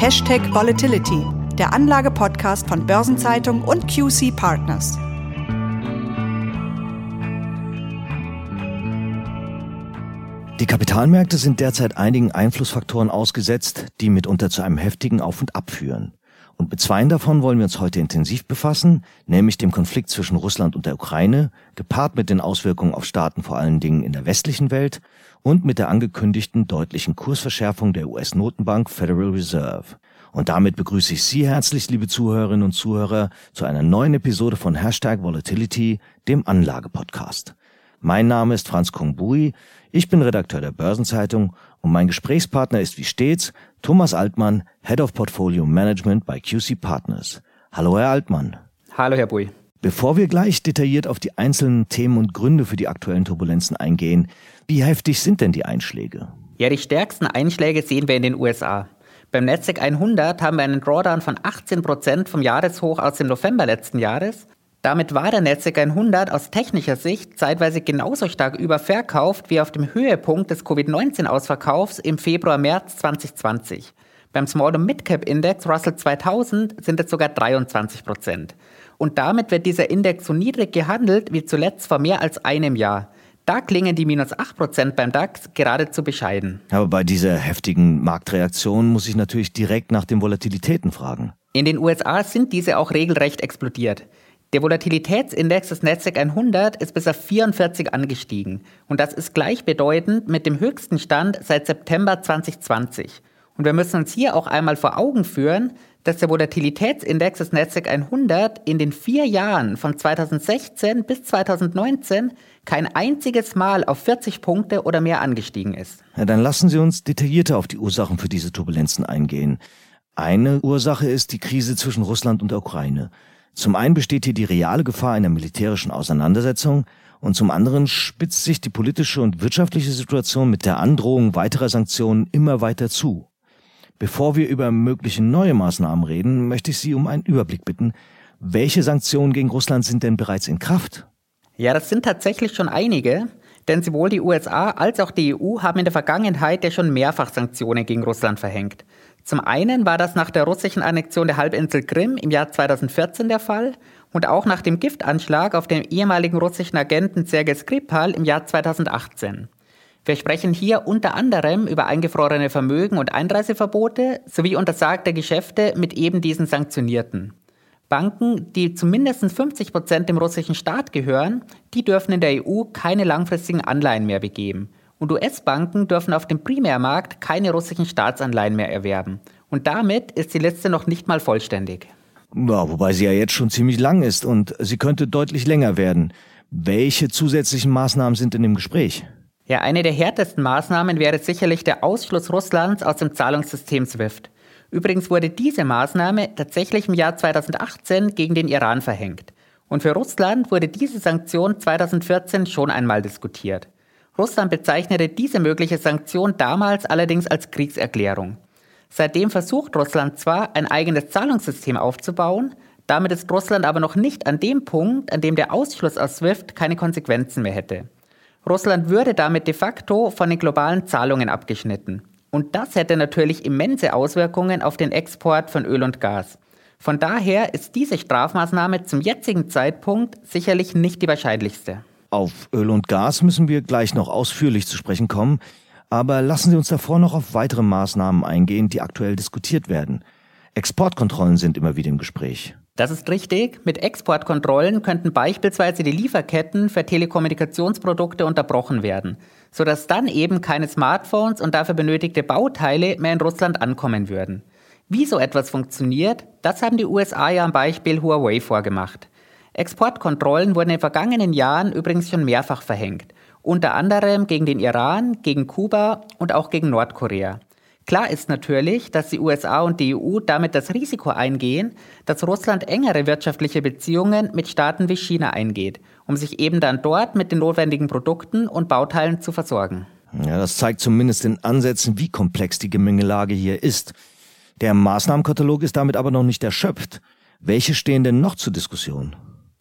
Hashtag Volatility, der Anlage-Podcast von Börsenzeitung und QC Partners. Die Kapitalmärkte sind derzeit einigen Einflussfaktoren ausgesetzt, die mitunter zu einem heftigen Auf und Ab führen. Und mit zweien davon wollen wir uns heute intensiv befassen, nämlich dem Konflikt zwischen Russland und der Ukraine, gepaart mit den Auswirkungen auf Staaten vor allen Dingen in der westlichen Welt und mit der angekündigten deutlichen Kursverschärfung der US-Notenbank Federal Reserve. Und damit begrüße ich Sie herzlich, liebe Zuhörerinnen und Zuhörer, zu einer neuen Episode von Hashtag Volatility, dem Anlagepodcast. Mein Name ist Franz Kongbui, ich bin Redakteur der Börsenzeitung und mein Gesprächspartner ist wie stets Thomas Altmann, Head of Portfolio Management bei QC Partners. Hallo, Herr Altmann. Hallo, Herr Bui. Bevor wir gleich detailliert auf die einzelnen Themen und Gründe für die aktuellen Turbulenzen eingehen, wie heftig sind denn die Einschläge? Ja, die stärksten Einschläge sehen wir in den USA. Beim Nasdaq 100 haben wir einen Drawdown von 18 Prozent vom Jahreshoch aus dem November letzten Jahres. Damit war der Nasdaq 100 aus technischer Sicht zeitweise genauso stark überverkauft wie auf dem Höhepunkt des Covid-19-Ausverkaufs im Februar-März 2020. Beim Small- und Mid-Cap-Index Russell 2000 sind es sogar 23 Prozent. Und damit wird dieser Index so niedrig gehandelt wie zuletzt vor mehr als einem Jahr. Da klingen die minus 8% beim DAX geradezu bescheiden. Aber bei dieser heftigen Marktreaktion muss ich natürlich direkt nach den Volatilitäten fragen. In den USA sind diese auch regelrecht explodiert. Der Volatilitätsindex des Nasdaq 100 ist bis auf 44 angestiegen. Und das ist gleichbedeutend mit dem höchsten Stand seit September 2020. Und wir müssen uns hier auch einmal vor Augen führen, dass der Volatilitätsindex des Nasdaq 100 in den vier Jahren von 2016 bis 2019 kein einziges Mal auf 40 Punkte oder mehr angestiegen ist. Ja, dann lassen Sie uns detaillierter auf die Ursachen für diese Turbulenzen eingehen. Eine Ursache ist die Krise zwischen Russland und der Ukraine. Zum einen besteht hier die reale Gefahr einer militärischen Auseinandersetzung und zum anderen spitzt sich die politische und wirtschaftliche Situation mit der Androhung weiterer Sanktionen immer weiter zu. Bevor wir über mögliche neue Maßnahmen reden, möchte ich Sie um einen Überblick bitten. Welche Sanktionen gegen Russland sind denn bereits in Kraft? Ja, das sind tatsächlich schon einige, denn sowohl die USA als auch die EU haben in der Vergangenheit ja schon mehrfach Sanktionen gegen Russland verhängt. Zum einen war das nach der russischen Annexion der Halbinsel Krim im Jahr 2014 der Fall und auch nach dem Giftanschlag auf den ehemaligen russischen Agenten Sergei Skripal im Jahr 2018. Wir sprechen hier unter anderem über eingefrorene Vermögen und Einreiseverbote sowie untersagte Geschäfte mit eben diesen Sanktionierten. Banken, die zu mindestens 50 Prozent dem russischen Staat gehören, die dürfen in der EU keine langfristigen Anleihen mehr begeben. Und US-Banken dürfen auf dem Primärmarkt keine russischen Staatsanleihen mehr erwerben. Und damit ist die Liste noch nicht mal vollständig. Ja, wobei sie ja jetzt schon ziemlich lang ist und sie könnte deutlich länger werden. Welche zusätzlichen Maßnahmen sind in dem Gespräch? Ja, eine der härtesten Maßnahmen wäre sicherlich der Ausschluss Russlands aus dem Zahlungssystem SWIFT. Übrigens wurde diese Maßnahme tatsächlich im Jahr 2018 gegen den Iran verhängt. Und für Russland wurde diese Sanktion 2014 schon einmal diskutiert. Russland bezeichnete diese mögliche Sanktion damals allerdings als Kriegserklärung. Seitdem versucht Russland zwar, ein eigenes Zahlungssystem aufzubauen, damit ist Russland aber noch nicht an dem Punkt, an dem der Ausschluss aus SWIFT keine Konsequenzen mehr hätte. Russland würde damit de facto von den globalen Zahlungen abgeschnitten. Und das hätte natürlich immense Auswirkungen auf den Export von Öl und Gas. Von daher ist diese Strafmaßnahme zum jetzigen Zeitpunkt sicherlich nicht die wahrscheinlichste. Auf Öl und Gas müssen wir gleich noch ausführlich zu sprechen kommen, aber lassen Sie uns davor noch auf weitere Maßnahmen eingehen, die aktuell diskutiert werden. Exportkontrollen sind immer wieder im Gespräch. Das ist richtig. Mit Exportkontrollen könnten beispielsweise die Lieferketten für Telekommunikationsprodukte unterbrochen werden, sodass dann eben keine Smartphones und dafür benötigte Bauteile mehr in Russland ankommen würden. Wie so etwas funktioniert, das haben die USA ja am Beispiel Huawei vorgemacht. Exportkontrollen wurden in den vergangenen Jahren übrigens schon mehrfach verhängt, unter anderem gegen den Iran, gegen Kuba und auch gegen Nordkorea. Klar ist natürlich, dass die USA und die EU damit das Risiko eingehen, dass Russland engere wirtschaftliche Beziehungen mit Staaten wie China eingeht, um sich eben dann dort mit den notwendigen Produkten und Bauteilen zu versorgen. Ja, das zeigt zumindest in Ansätzen, wie komplex die Gemengelage hier ist. Der Maßnahmenkatalog ist damit aber noch nicht erschöpft. Welche stehen denn noch zur Diskussion?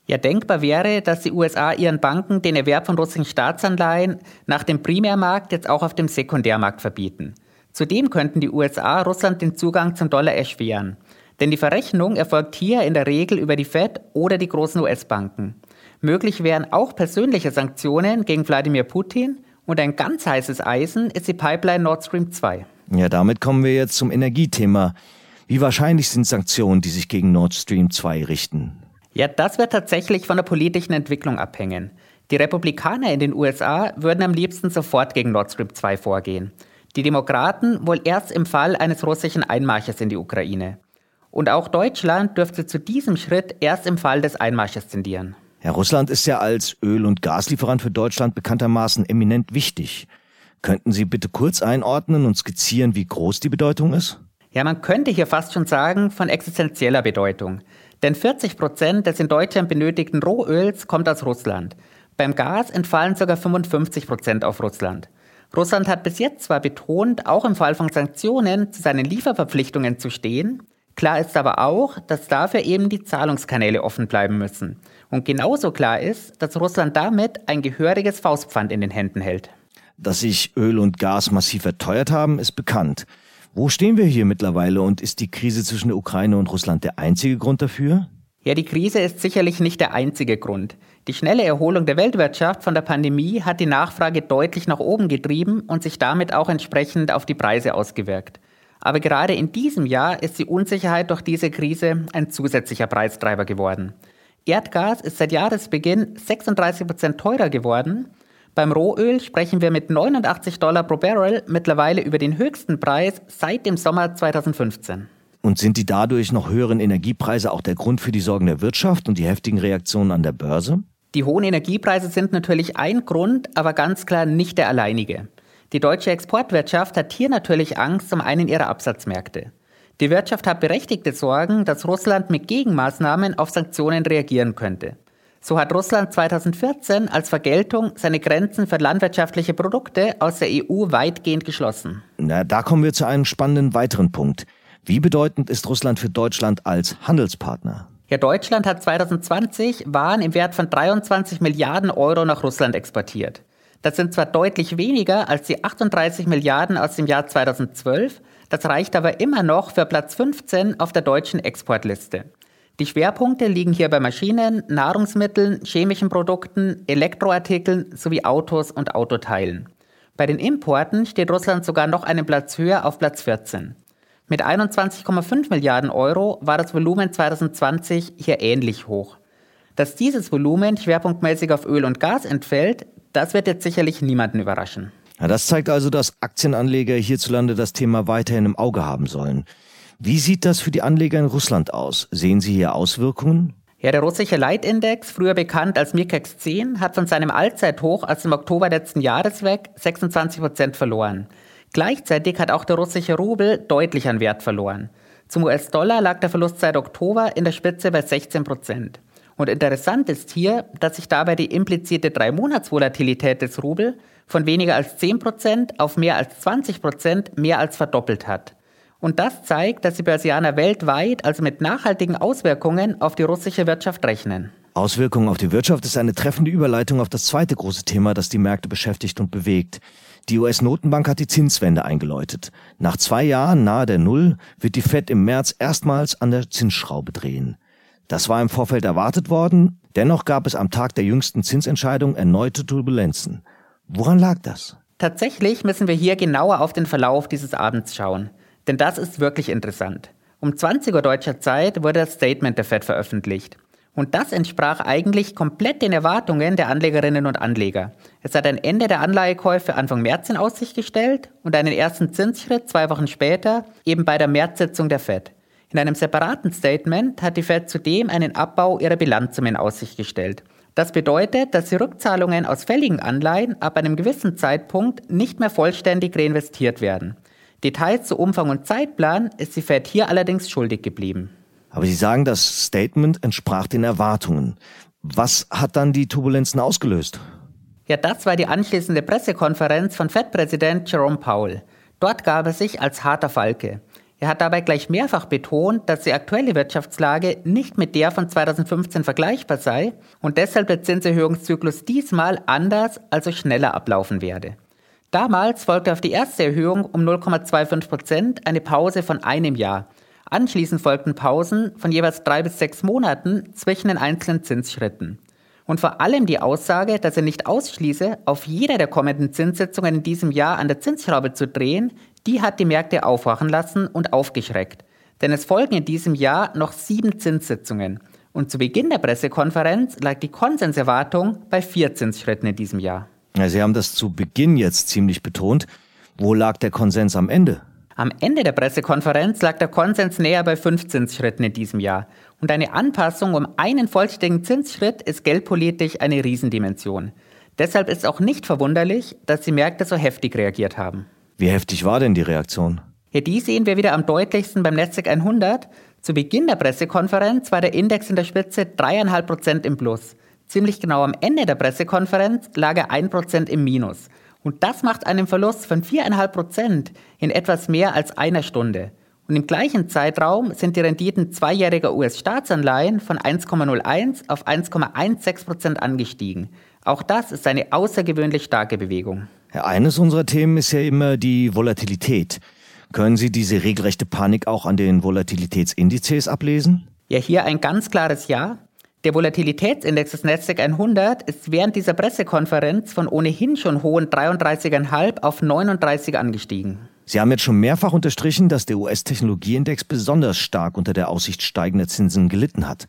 Ja, denkbar wäre, dass die USA ihren Banken den Erwerb von russischen Staatsanleihen nach dem Primärmarkt jetzt auch auf dem Sekundärmarkt verbieten. Zudem könnten die USA Russland den Zugang zum Dollar erschweren. Denn die Verrechnung erfolgt hier in der Regel über die Fed oder die großen US-Banken. Möglich wären auch persönliche Sanktionen gegen Wladimir Putin und ein ganz heißes Eisen ist die Pipeline Nord Stream 2. Ja, damit kommen wir jetzt zum Energiethema. Wie wahrscheinlich sind Sanktionen, die sich gegen Nord Stream 2 richten? Ja, das wird tatsächlich von der politischen Entwicklung abhängen. Die Republikaner in den USA würden am liebsten sofort gegen Nord Stream 2 vorgehen. Die Demokraten wohl erst im Fall eines russischen Einmarsches in die Ukraine. Und auch Deutschland dürfte zu diesem Schritt erst im Fall des Einmarsches tendieren. Ja, Russland ist ja als Öl- und Gaslieferant für Deutschland bekanntermaßen eminent wichtig. Könnten Sie bitte kurz einordnen und skizzieren, wie groß die Bedeutung ist? Ja, man könnte hier fast schon sagen, von existenzieller Bedeutung. Denn 40 Prozent des in Deutschland benötigten Rohöls kommt aus Russland. Beim Gas entfallen sogar 55 Prozent auf Russland. Russland hat bis jetzt zwar betont, auch im Fall von Sanktionen zu seinen Lieferverpflichtungen zu stehen, klar ist aber auch, dass dafür eben die Zahlungskanäle offen bleiben müssen. Und genauso klar ist, dass Russland damit ein gehöriges Faustpfand in den Händen hält. Dass sich Öl und Gas massiv verteuert haben, ist bekannt. Wo stehen wir hier mittlerweile und ist die Krise zwischen der Ukraine und Russland der einzige Grund dafür? Ja, die Krise ist sicherlich nicht der einzige Grund. Die schnelle Erholung der Weltwirtschaft von der Pandemie hat die Nachfrage deutlich nach oben getrieben und sich damit auch entsprechend auf die Preise ausgewirkt. Aber gerade in diesem Jahr ist die Unsicherheit durch diese Krise ein zusätzlicher Preistreiber geworden. Erdgas ist seit Jahresbeginn 36 Prozent teurer geworden. Beim Rohöl sprechen wir mit 89 Dollar pro Barrel mittlerweile über den höchsten Preis seit dem Sommer 2015. Und sind die dadurch noch höheren Energiepreise auch der Grund für die Sorgen der Wirtschaft und die heftigen Reaktionen an der Börse? Die hohen Energiepreise sind natürlich ein Grund, aber ganz klar nicht der alleinige. Die deutsche Exportwirtschaft hat hier natürlich Angst um einen ihrer Absatzmärkte. Die Wirtschaft hat berechtigte Sorgen, dass Russland mit Gegenmaßnahmen auf Sanktionen reagieren könnte. So hat Russland 2014 als Vergeltung seine Grenzen für landwirtschaftliche Produkte aus der EU weitgehend geschlossen. Na, da kommen wir zu einem spannenden weiteren Punkt. Wie bedeutend ist Russland für Deutschland als Handelspartner? Ja, Deutschland hat 2020 Waren im Wert von 23 Milliarden Euro nach Russland exportiert. Das sind zwar deutlich weniger als die 38 Milliarden aus dem Jahr 2012, das reicht aber immer noch für Platz 15 auf der deutschen Exportliste. Die Schwerpunkte liegen hier bei Maschinen, Nahrungsmitteln, chemischen Produkten, Elektroartikeln sowie Autos und Autoteilen. Bei den Importen steht Russland sogar noch einen Platz höher auf Platz 14. Mit 21,5 Milliarden Euro war das Volumen 2020 hier ähnlich hoch. Dass dieses Volumen schwerpunktmäßig auf Öl und Gas entfällt, das wird jetzt sicherlich niemanden überraschen. Ja, das zeigt also, dass Aktienanleger hierzulande das Thema weiterhin im Auge haben sollen. Wie sieht das für die Anleger in Russland aus? Sehen Sie hier Auswirkungen? Ja, der russische Leitindex, früher bekannt als Mirkex 10, hat von seinem Allzeithoch aus dem Oktober letzten Jahres weg 26 Prozent verloren. Gleichzeitig hat auch der russische Rubel deutlich an Wert verloren. Zum US-Dollar lag der Verlust seit Oktober in der Spitze bei 16 Prozent. Und interessant ist hier, dass sich dabei die implizite Drei-Monats-Volatilität des Rubel von weniger als 10 Prozent auf mehr als 20 Prozent mehr als verdoppelt hat. Und das zeigt, dass die Börsianer weltweit also mit nachhaltigen Auswirkungen auf die russische Wirtschaft rechnen. Auswirkungen auf die Wirtschaft ist eine treffende Überleitung auf das zweite große Thema, das die Märkte beschäftigt und bewegt. Die US-Notenbank hat die Zinswende eingeläutet. Nach zwei Jahren nahe der Null wird die Fed im März erstmals an der Zinsschraube drehen. Das war im Vorfeld erwartet worden, dennoch gab es am Tag der jüngsten Zinsentscheidung erneute Turbulenzen. Woran lag das? Tatsächlich müssen wir hier genauer auf den Verlauf dieses Abends schauen. Denn das ist wirklich interessant. Um 20 Uhr deutscher Zeit wurde das Statement der Fed veröffentlicht. Und das entsprach eigentlich komplett den Erwartungen der Anlegerinnen und Anleger. Es hat ein Ende der Anleihekäufe Anfang März in Aussicht gestellt und einen ersten Zinsschritt zwei Wochen später eben bei der Märzsitzung der Fed. In einem separaten Statement hat die Fed zudem einen Abbau ihrer Bilanzsumme in Aussicht gestellt. Das bedeutet, dass die Rückzahlungen aus fälligen Anleihen ab einem gewissen Zeitpunkt nicht mehr vollständig reinvestiert werden. Details zu Umfang und Zeitplan ist die Fed hier allerdings schuldig geblieben. Aber Sie sagen, das Statement entsprach den Erwartungen. Was hat dann die Turbulenzen ausgelöst? Ja, das war die anschließende Pressekonferenz von Fed-Präsident Jerome Powell. Dort gab er sich als harter Falke. Er hat dabei gleich mehrfach betont, dass die aktuelle Wirtschaftslage nicht mit der von 2015 vergleichbar sei und deshalb der Zinserhöhungszyklus diesmal anders, also schneller ablaufen werde. Damals folgte auf die erste Erhöhung um 0,25 Prozent eine Pause von einem Jahr. Anschließend folgten Pausen von jeweils drei bis sechs Monaten zwischen den einzelnen Zinsschritten. Und vor allem die Aussage, dass er nicht ausschließe, auf jeder der kommenden Zinssitzungen in diesem Jahr an der Zinsschraube zu drehen, die hat die Märkte aufwachen lassen und aufgeschreckt. Denn es folgen in diesem Jahr noch sieben Zinssitzungen. Und zu Beginn der Pressekonferenz lag die Konsenserwartung bei vier Zinsschritten in diesem Jahr. Ja, Sie haben das zu Beginn jetzt ziemlich betont. Wo lag der Konsens am Ende? Am Ende der Pressekonferenz lag der Konsens näher bei fünf Zinsschritten in diesem Jahr. Und eine Anpassung um einen vollständigen Zinsschritt ist geldpolitisch eine Riesendimension. Deshalb ist auch nicht verwunderlich, dass die Märkte so heftig reagiert haben. Wie heftig war denn die Reaktion? Ja, die sehen wir wieder am deutlichsten beim Nasdaq 100. Zu Beginn der Pressekonferenz war der Index in der Spitze 3,5 Prozent im Plus. Ziemlich genau am Ende der Pressekonferenz lag er 1 Prozent im Minus. Und das macht einen Verlust von 4,5 Prozent in etwas mehr als einer Stunde. Und im gleichen Zeitraum sind die Renditen zweijähriger US-Staatsanleihen von 1,01 auf 1,16 Prozent angestiegen. Auch das ist eine außergewöhnlich starke Bewegung. Eines unserer Themen ist ja immer die Volatilität. Können Sie diese regelrechte Panik auch an den Volatilitätsindizes ablesen? Ja, hier ein ganz klares Ja. Der Volatilitätsindex des Nasdaq 100 ist während dieser Pressekonferenz von ohnehin schon hohen 33,5 auf 39 angestiegen. Sie haben jetzt schon mehrfach unterstrichen, dass der US-Technologieindex besonders stark unter der Aussicht steigender Zinsen gelitten hat.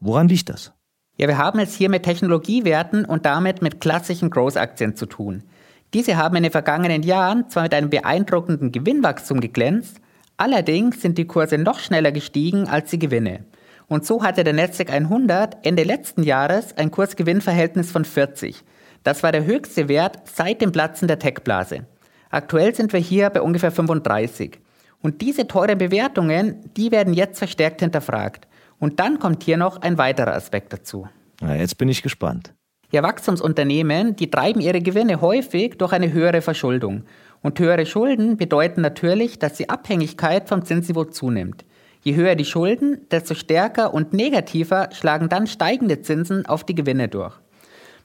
Woran liegt das? Ja, wir haben es hier mit Technologiewerten und damit mit klassischen Growth-Aktien zu tun. Diese haben in den vergangenen Jahren zwar mit einem beeindruckenden Gewinnwachstum geglänzt, allerdings sind die Kurse noch schneller gestiegen als die Gewinne. Und so hatte der Nasdaq 100 Ende letzten Jahres ein Kursgewinnverhältnis von 40. Das war der höchste Wert seit dem Platzen der Tech-Blase. Aktuell sind wir hier bei ungefähr 35. Und diese teuren Bewertungen, die werden jetzt verstärkt hinterfragt. Und dann kommt hier noch ein weiterer Aspekt dazu. Na, jetzt bin ich gespannt. Ja, Wachstumsunternehmen, die treiben ihre Gewinne häufig durch eine höhere Verschuldung. Und höhere Schulden bedeuten natürlich, dass die Abhängigkeit vom Zinsniveau zunimmt. Je höher die Schulden, desto stärker und negativer schlagen dann steigende Zinsen auf die Gewinne durch.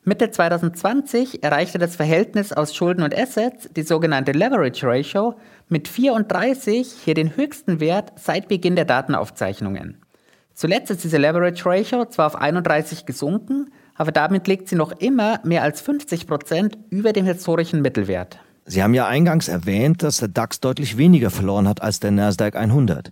Mitte 2020 erreichte das Verhältnis aus Schulden und Assets, die sogenannte Leverage Ratio, mit 34 hier den höchsten Wert seit Beginn der Datenaufzeichnungen. Zuletzt ist diese Leverage Ratio zwar auf 31 gesunken, aber damit liegt sie noch immer mehr als 50 Prozent über dem historischen Mittelwert. Sie haben ja eingangs erwähnt, dass der DAX deutlich weniger verloren hat als der Nasdaq 100.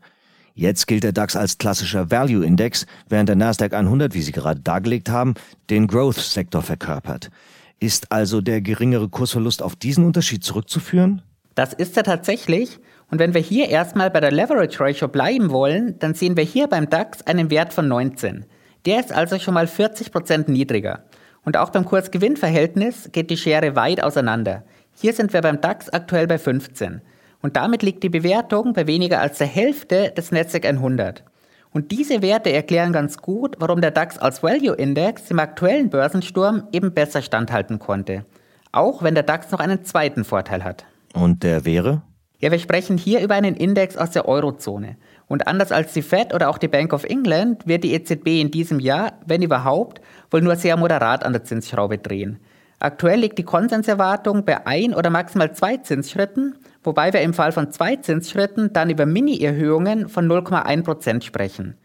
Jetzt gilt der DAX als klassischer Value Index, während der Nasdaq 100, wie Sie gerade dargelegt haben, den Growth-Sektor verkörpert. Ist also der geringere Kursverlust auf diesen Unterschied zurückzuführen? Das ist er tatsächlich. Und wenn wir hier erstmal bei der Leverage Ratio bleiben wollen, dann sehen wir hier beim DAX einen Wert von 19. Der ist also schon mal 40 Prozent niedriger. Und auch beim Kurs-Gewinn-Verhältnis geht die Schere weit auseinander. Hier sind wir beim DAX aktuell bei 15. Und damit liegt die Bewertung bei weniger als der Hälfte des Nasdaq 100. Und diese Werte erklären ganz gut, warum der DAX als Value Index im aktuellen Börsensturm eben besser standhalten konnte. Auch wenn der DAX noch einen zweiten Vorteil hat. Und der wäre? Ja, wir sprechen hier über einen Index aus der Eurozone. Und anders als die Fed oder auch die Bank of England wird die EZB in diesem Jahr, wenn überhaupt, wohl nur sehr moderat an der Zinsschraube drehen. Aktuell liegt die Konsenserwartung bei ein oder maximal zwei Zinsschritten wobei wir im Fall von zwei Zinsschritten dann über Mini-Erhöhungen von 0,1 Prozent sprechen.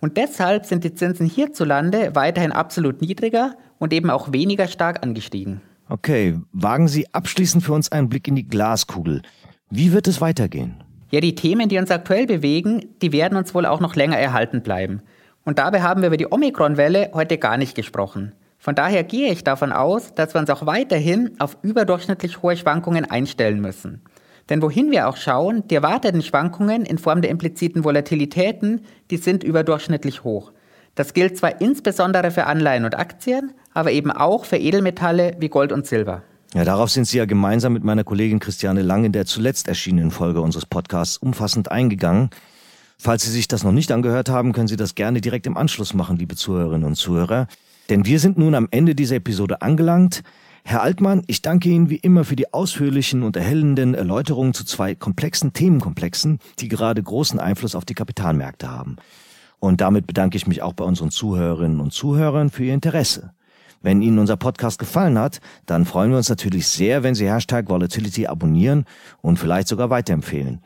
Und deshalb sind die Zinsen hierzulande weiterhin absolut niedriger und eben auch weniger stark angestiegen. Okay, wagen Sie abschließend für uns einen Blick in die Glaskugel. Wie wird es weitergehen? Ja, die Themen, die uns aktuell bewegen, die werden uns wohl auch noch länger erhalten bleiben. Und dabei haben wir über die Omikron-Welle heute gar nicht gesprochen. Von daher gehe ich davon aus, dass wir uns auch weiterhin auf überdurchschnittlich hohe Schwankungen einstellen müssen. Denn wohin wir auch schauen, die erwarteten Schwankungen in Form der impliziten Volatilitäten, die sind überdurchschnittlich hoch. Das gilt zwar insbesondere für Anleihen und Aktien, aber eben auch für Edelmetalle wie Gold und Silber. Ja, darauf sind Sie ja gemeinsam mit meiner Kollegin Christiane Lang in der zuletzt erschienenen Folge unseres Podcasts umfassend eingegangen. Falls Sie sich das noch nicht angehört haben, können Sie das gerne direkt im Anschluss machen, liebe Zuhörerinnen und Zuhörer. Denn wir sind nun am Ende dieser Episode angelangt. Herr Altmann, ich danke Ihnen wie immer für die ausführlichen und erhellenden Erläuterungen zu zwei komplexen Themenkomplexen, die gerade großen Einfluss auf die Kapitalmärkte haben. Und damit bedanke ich mich auch bei unseren Zuhörerinnen und Zuhörern für Ihr Interesse. Wenn Ihnen unser Podcast gefallen hat, dann freuen wir uns natürlich sehr, wenn Sie Hashtag Volatility abonnieren und vielleicht sogar weiterempfehlen.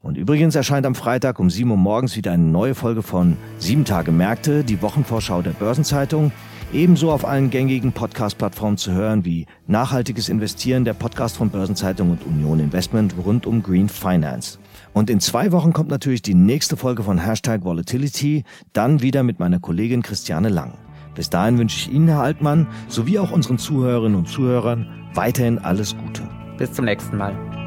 Und übrigens erscheint am Freitag um 7 Uhr morgens wieder eine neue Folge von 7 Tage Märkte, die Wochenvorschau der Börsenzeitung. Ebenso auf allen gängigen Podcast-Plattformen zu hören wie Nachhaltiges Investieren, der Podcast von Börsenzeitung und Union Investment rund um Green Finance. Und in zwei Wochen kommt natürlich die nächste Folge von Hashtag Volatility, dann wieder mit meiner Kollegin Christiane Lang. Bis dahin wünsche ich Ihnen, Herr Altmann, sowie auch unseren Zuhörerinnen und Zuhörern weiterhin alles Gute. Bis zum nächsten Mal.